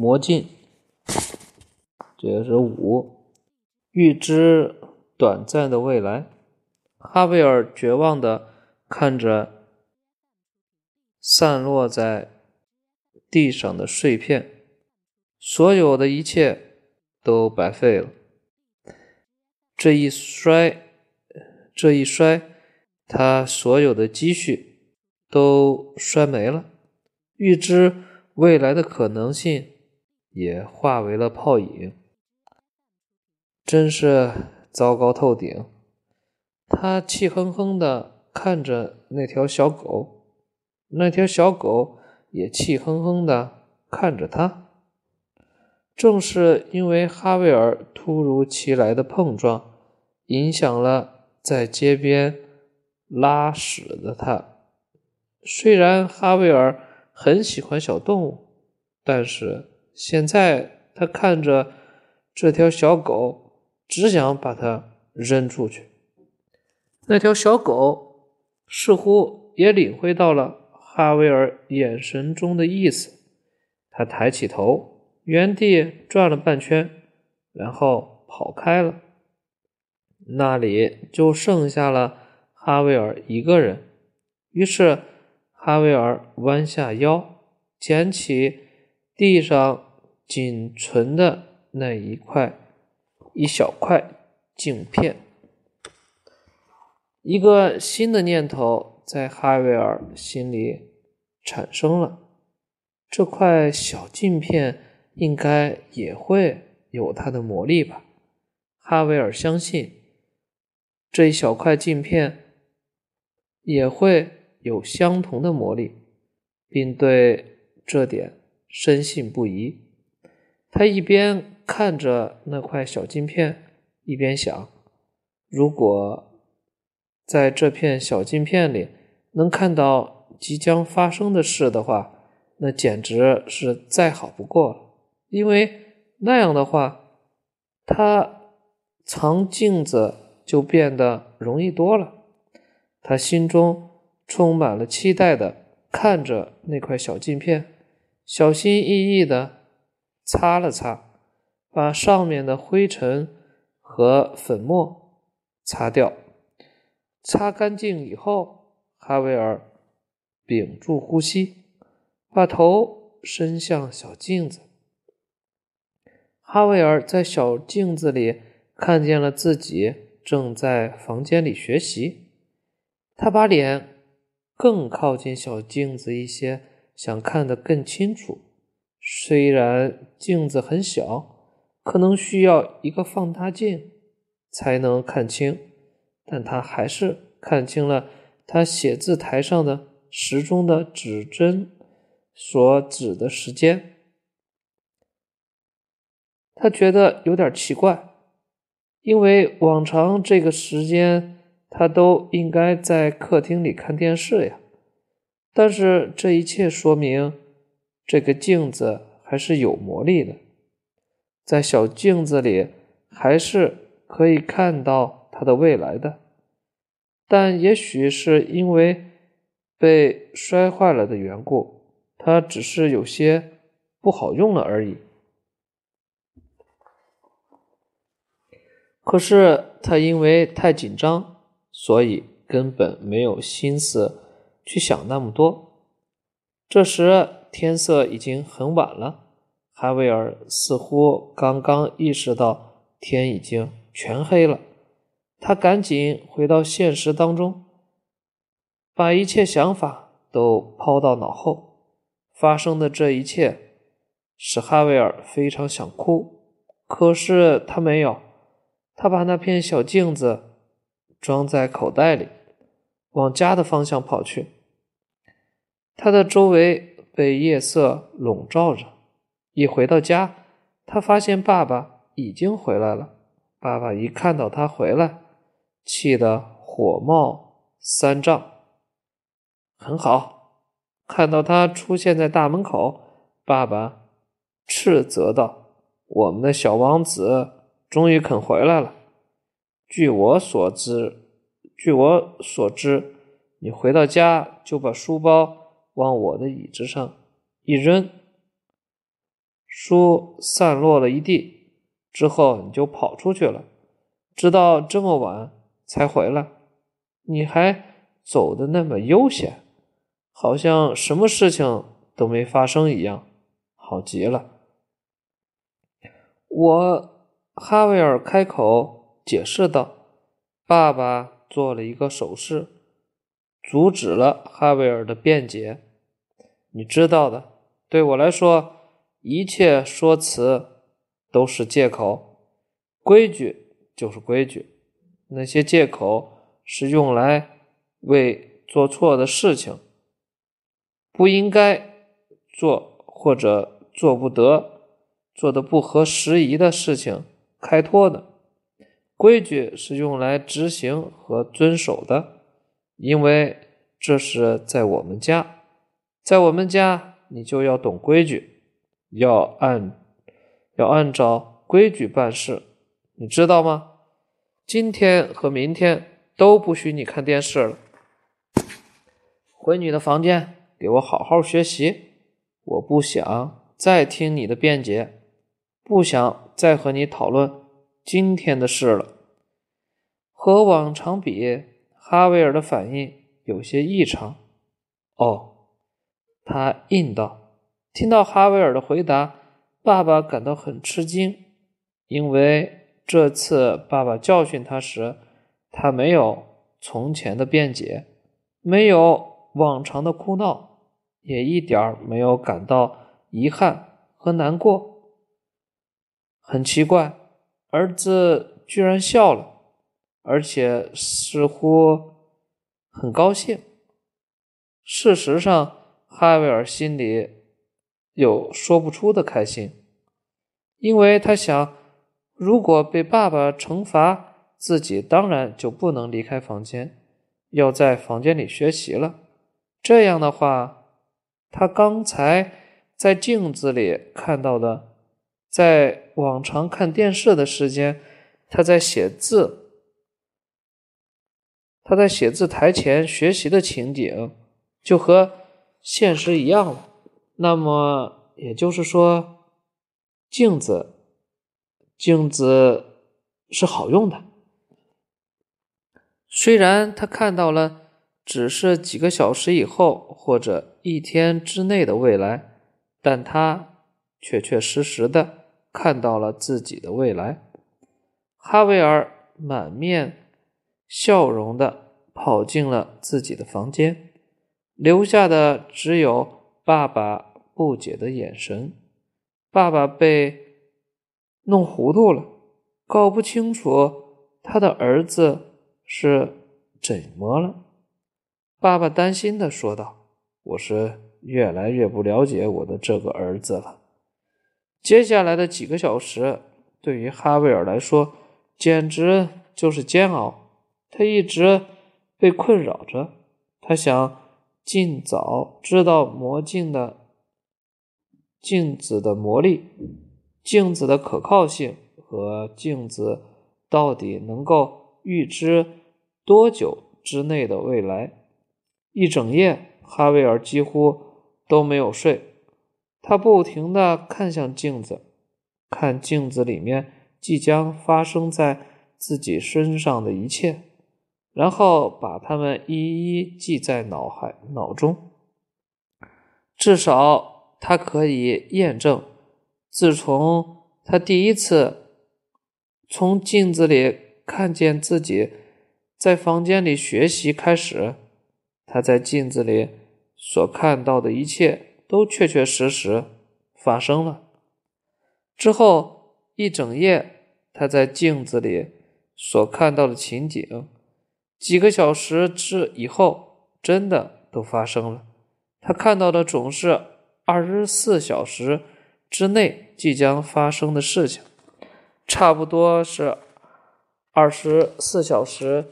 魔镜，这个是五，预知短暂的未来。哈维尔绝望的看着散落在地上的碎片，所有的一切都白费了。这一摔，这一摔，他所有的积蓄都摔没了，预知未来的可能性。也化为了泡影，真是糟糕透顶。他气哼哼地看着那条小狗，那条小狗也气哼哼地看着他。正是因为哈维尔突如其来的碰撞，影响了在街边拉屎的他。虽然哈维尔很喜欢小动物，但是。现在他看着这条小狗，只想把它扔出去。那条小狗似乎也领会到了哈维尔眼神中的意思，他抬起头，原地转了半圈，然后跑开了。那里就剩下了哈维尔一个人。于是哈维尔弯下腰，捡起地上。仅存的那一块一小块镜片，一个新的念头在哈维尔心里产生了：这块小镜片应该也会有它的魔力吧？哈维尔相信这一小块镜片也会有相同的魔力，并对这点深信不疑。他一边看着那块小镜片，一边想：如果在这片小镜片里能看到即将发生的事的话，那简直是再好不过了。因为那样的话，他藏镜子就变得容易多了。他心中充满了期待的看着那块小镜片，小心翼翼的。擦了擦，把上面的灰尘和粉末擦掉。擦干净以后，哈维尔屏住呼吸，把头伸向小镜子。哈维尔在小镜子里看见了自己正在房间里学习。他把脸更靠近小镜子一些，想看得更清楚。虽然镜子很小，可能需要一个放大镜才能看清，但他还是看清了他写字台上的时钟的指针所指的时间。他觉得有点奇怪，因为往常这个时间他都应该在客厅里看电视呀。但是这一切说明。这个镜子还是有魔力的，在小镜子里还是可以看到他的未来的，但也许是因为被摔坏了的缘故，它只是有些不好用了而已。可是他因为太紧张，所以根本没有心思去想那么多。这时。天色已经很晚了，哈维尔似乎刚刚意识到天已经全黑了。他赶紧回到现实当中，把一切想法都抛到脑后。发生的这一切使哈维尔非常想哭，可是他没有。他把那片小镜子装在口袋里，往家的方向跑去。他的周围。被夜色笼罩着。一回到家，他发现爸爸已经回来了。爸爸一看到他回来，气得火冒三丈。很好，看到他出现在大门口，爸爸斥责道：“我们的小王子终于肯回来了。据我所知，据我所知，你回到家就把书包。”往我的椅子上一扔，书散落了一地，之后你就跑出去了，直到这么晚才回来。你还走的那么悠闲，好像什么事情都没发生一样，好极了。我哈维尔开口解释道：“爸爸做了一个手势，阻止了哈维尔的辩解。你知道的，对我来说。”一切说辞都是借口，规矩就是规矩，那些借口是用来为做错的事情、不应该做或者做不得、做的不合时宜的事情开脱的。规矩是用来执行和遵守的，因为这是在我们家，在我们家你就要懂规矩。要按要按照规矩办事，你知道吗？今天和明天都不许你看电视了。回你的房间，给我好好学习。我不想再听你的辩解，不想再和你讨论今天的事了。和往常比，哈维尔的反应有些异常。哦，他应道。听到哈维尔的回答，爸爸感到很吃惊，因为这次爸爸教训他时，他没有从前的辩解，没有往常的哭闹，也一点没有感到遗憾和难过。很奇怪，儿子居然笑了，而且似乎很高兴。事实上，哈维尔心里。有说不出的开心，因为他想，如果被爸爸惩罚，自己当然就不能离开房间，要在房间里学习了。这样的话，他刚才在镜子里看到的，在往常看电视的时间，他在写字，他在写字台前学习的情景，就和现实一样了。那么也就是说，镜子，镜子是好用的。虽然他看到了只是几个小时以后或者一天之内的未来，但他确确实实的看到了自己的未来。哈维尔满面笑容的跑进了自己的房间，留下的只有爸爸。不解的眼神，爸爸被弄糊涂了，搞不清楚他的儿子是怎么了。爸爸担心的说道：“我是越来越不了解我的这个儿子了。”接下来的几个小时对于哈维尔来说简直就是煎熬，他一直被困扰着，他想尽早知道魔镜的。镜子的魔力，镜子的可靠性和镜子到底能够预知多久之内的未来？一整夜，哈维尔几乎都没有睡。他不停地看向镜子，看镜子里面即将发生在自己身上的一切，然后把它们一一记在脑海脑中，至少。他可以验证，自从他第一次从镜子里看见自己在房间里学习开始，他在镜子里所看到的一切都确确实实发生了。之后一整夜，他在镜子里所看到的情景，几个小时之以后，真的都发生了。他看到的总是。二十四小时之内即将发生的事情，差不多是二十四小时，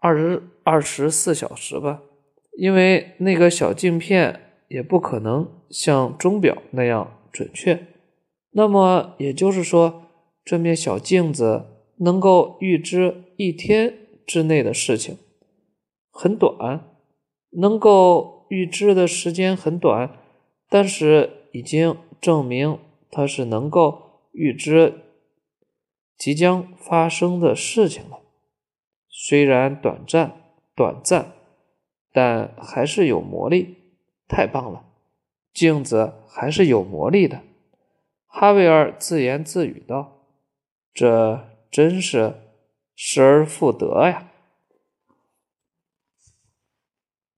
二十二十四小时吧。因为那个小镜片也不可能像钟表那样准确。那么也就是说，这面小镜子能够预知一天之内的事情，很短，能够。预知的时间很短，但是已经证明它是能够预知即将发生的事情了。虽然短暂，短暂，但还是有魔力。太棒了，镜子还是有魔力的。哈维尔自言自语道：“这真是失而复得呀。”